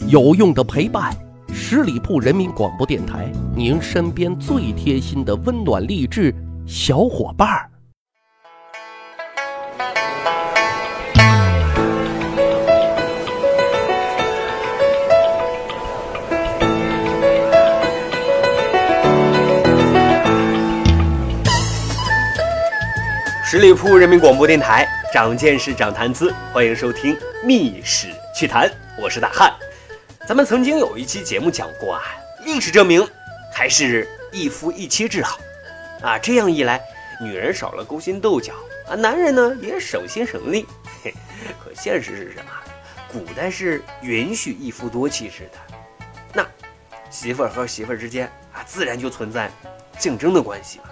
有用的陪伴，十里铺人民广播电台，您身边最贴心的温暖励志小伙伴儿。十里铺人民广播电台，长见识，长谈资，欢迎收听《密室趣谈》，我是大汉。咱们曾经有一期节目讲过啊，历史证明还是一夫一妻制好啊。这样一来，女人少了勾心斗角啊，男人呢也省心省力。嘿，可现实是什么？古代是允许一夫多妻制的，那媳妇儿和媳妇儿之间啊，自然就存在竞争的关系嘛。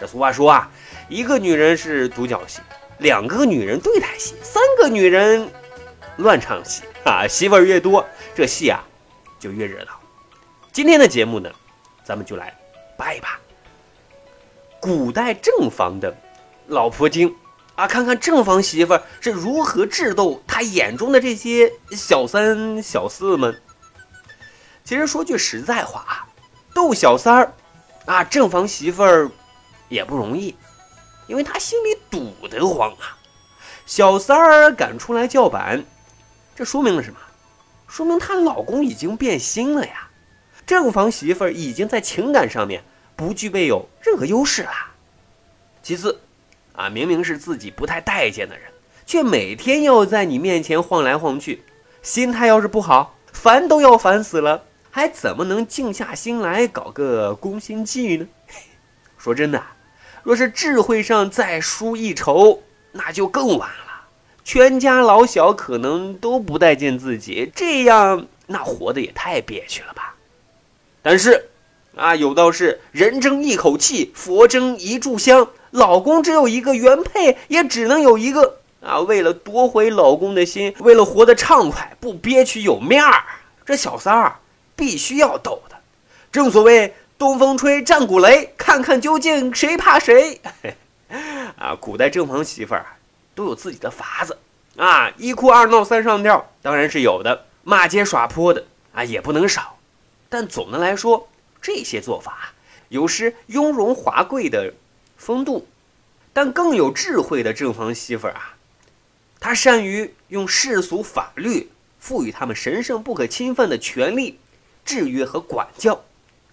这俗话说啊，一个女人是独角戏，两个女人对台戏，三个女人乱唱戏啊！媳妇儿越多，这戏啊就越热闹。今天的节目呢，咱们就来扒一扒古代正房的老婆精啊，看看正房媳妇是如何智斗他眼中的这些小三小四们。其实说句实在话啊，斗小三儿啊，正房媳妇儿。也不容易，因为她心里堵得慌啊。小三儿敢出来叫板，这说明了什么？说明她老公已经变心了呀。正房媳妇儿已经在情感上面不具备有任何优势了。其次，啊，明明是自己不太待见的人，却每天要在你面前晃来晃去，心态要是不好，烦都要烦死了，还怎么能静下心来搞个攻心计呢？说真的。若是智慧上再输一筹，那就更完了。全家老小可能都不待见自己，这样那活的也太憋屈了吧。但是，啊，有道是人争一口气，佛争一炷香。老公只有一个，原配也只能有一个啊。为了夺回老公的心，为了活得畅快，不憋屈有面儿，这小三儿必须要斗的。正所谓。东风吹，战鼓擂，看看究竟谁怕谁？啊，古代正房媳妇儿都有自己的法子啊，一哭二闹三上吊，当然是有的，骂街耍泼的啊也不能少。但总的来说，这些做法有失雍容华贵的风度，但更有智慧的正房媳妇儿啊，她善于用世俗法律赋予他们神圣不可侵犯的权利，制约和管教。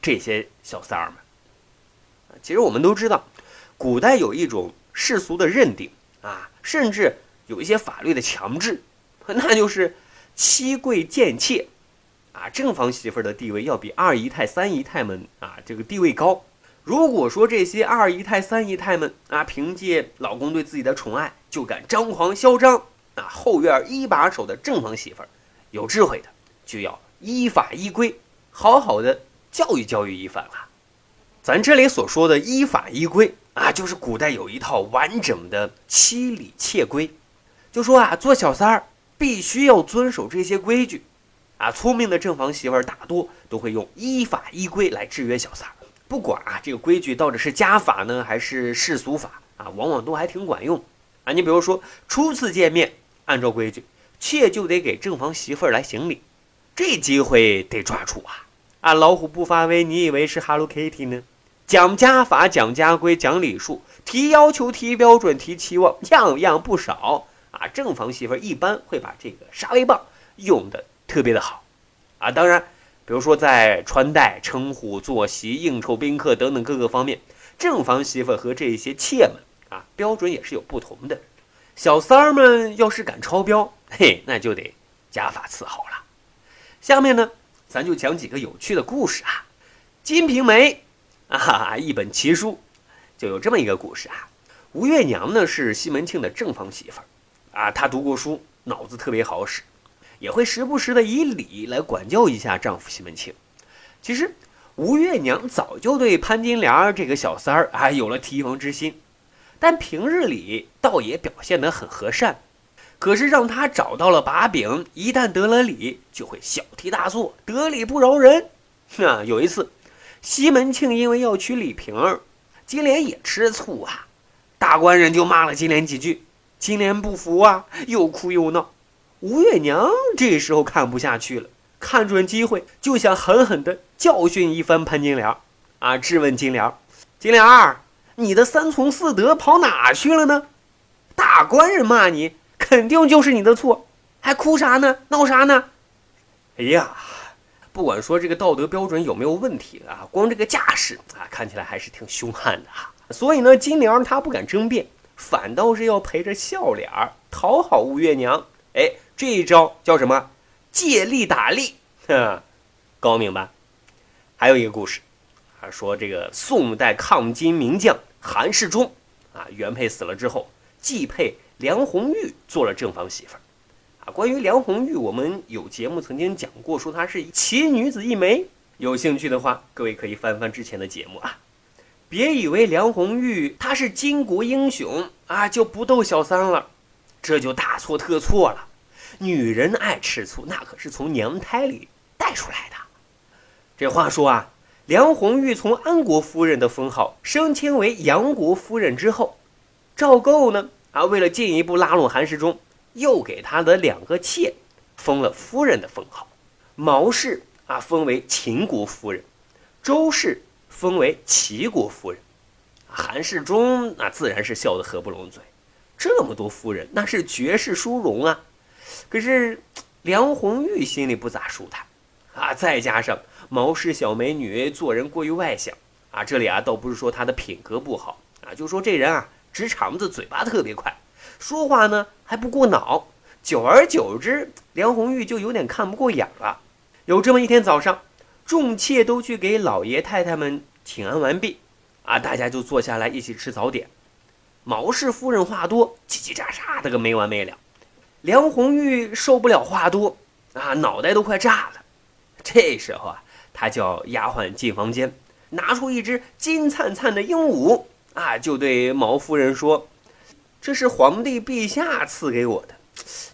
这些小三儿们，其实我们都知道，古代有一种世俗的认定啊，甚至有一些法律的强制，那就是妻贵贱妾啊，正房媳妇儿的地位要比二姨太、三姨太们啊这个地位高。如果说这些二姨太、三姨太们啊，凭借老公对自己的宠爱就敢张狂嚣张啊，后院一把手的正房媳妇儿，有智慧的就要依法依规，好好的。教育教育一番了，咱这里所说的依法依规啊，就是古代有一套完整的妻礼妾规，就说啊，做小三儿必须要遵守这些规矩，啊，聪明的正房媳妇儿大多都会用依法依规来制约小三儿，不管啊这个规矩到底是家法呢还是世俗法啊，往往都还挺管用啊。你比如说初次见面，按照规矩，妾就得给正房媳妇儿来行礼，这机会得抓住啊。啊，老虎不发威，你以为是 Hello Kitty 呢？讲家法，讲家规，讲礼数，提要求，提标准，提期望，样样不少啊！正房媳妇一般会把这个杀威棒用的特别的好啊。当然，比如说在穿戴、称呼、坐席、应酬宾客等等各个方面，正房媳妇和这些妾们啊，标准也是有不同的。小三儿们要是敢超标，嘿，那就得家法伺候了。下面呢？咱就讲几个有趣的故事啊，《金瓶梅》啊，一本奇书，就有这么一个故事啊。吴月娘呢是西门庆的正房媳妇儿啊，她读过书，脑子特别好使，也会时不时的以礼来管教一下丈夫西门庆。其实吴月娘早就对潘金莲这个小三儿啊有了提防之心，但平日里倒也表现得很和善。可是让他找到了把柄，一旦得了理，就会小题大做，得理不饶人。啊，有一次，西门庆因为要娶李瓶儿，金莲也吃醋啊，大官人就骂了金莲几句，金莲不服啊，又哭又闹。吴月娘这时候看不下去了，看准机会就想狠狠地教训一番潘金莲啊！质问金莲：“金莲儿，你的三从四德跑哪去了呢？大官人骂你，肯定就是你的错，还哭啥呢？闹啥呢？”哎呀，不管说这个道德标准有没有问题啊，光这个架势啊，看起来还是挺凶悍的哈。所以呢，金莲她不敢争辩，反倒是要陪着笑脸儿讨好吴月娘。哎，这一招叫什么？借力打力，哼，高明吧？还有一个故事，啊，说这个宋代抗金名将韩世忠，啊，原配死了之后，继配梁红玉做了正房媳妇儿。关于梁红玉，我们有节目曾经讲过，说她是奇女子一枚。有兴趣的话，各位可以翻翻之前的节目啊。别以为梁红玉她是巾帼英雄啊，就不斗小三了，这就大错特错了。女人爱吃醋，那可是从娘胎里带出来的。这话说啊，梁红玉从安国夫人的封号升迁为杨国夫人之后，赵构呢啊，为了进一步拉拢韩世忠，又给他的两个妾封了夫人的封号。毛氏啊，封为秦国夫人；周氏封为齐国夫人。韩世忠那自然是笑得合不拢嘴，这么多夫人，那是绝世殊荣啊。可是梁红玉心里不咋舒坦啊，再加上毛氏小美女做人过于外向啊，这里啊倒不是说她的品格不好啊，就说这人啊直肠子，嘴巴特别快，说话呢还不过脑，久而久之，梁红玉就有点看不过眼了。有这么一天早上，众妾都去给老爷太太们请安完毕啊，大家就坐下来一起吃早点。毛氏夫人话多，叽叽喳喳的个没完没了。梁红玉受不了话多啊，脑袋都快炸了。这时候啊，他叫丫鬟进房间，拿出一只金灿灿的鹦鹉啊，就对毛夫人说：“这是皇帝陛下赐给我的，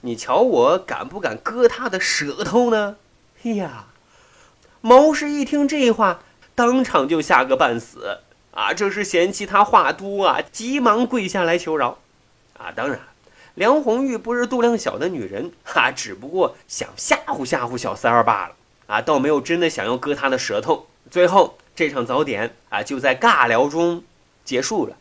你瞧我敢不敢割他的舌头呢？”哎呀，谋士一听这话，当场就吓个半死啊！这是嫌弃他话多啊，急忙跪下来求饶啊！当然。梁红玉不是度量小的女人，哈，只不过想吓唬吓唬小三儿罢了，啊，倒没有真的想要割他的舌头。最后这场早点啊，就在尬聊中结束了。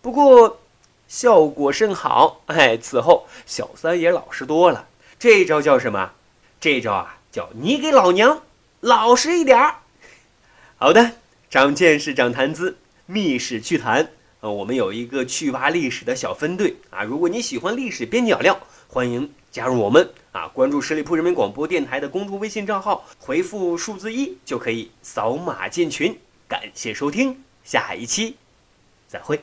不过效果甚好，哎，此后小三也老实多了。这招叫什么？这招啊，叫你给老娘老实一点儿。好的，长见识，长谈资，密史趣谈。呃，我们有一个趣挖历史的小分队啊，如果你喜欢历史边角料，欢迎加入我们啊！关注十里铺人民广播电台的公众微信账号，回复数字一就可以扫码进群。感谢收听，下一期再会。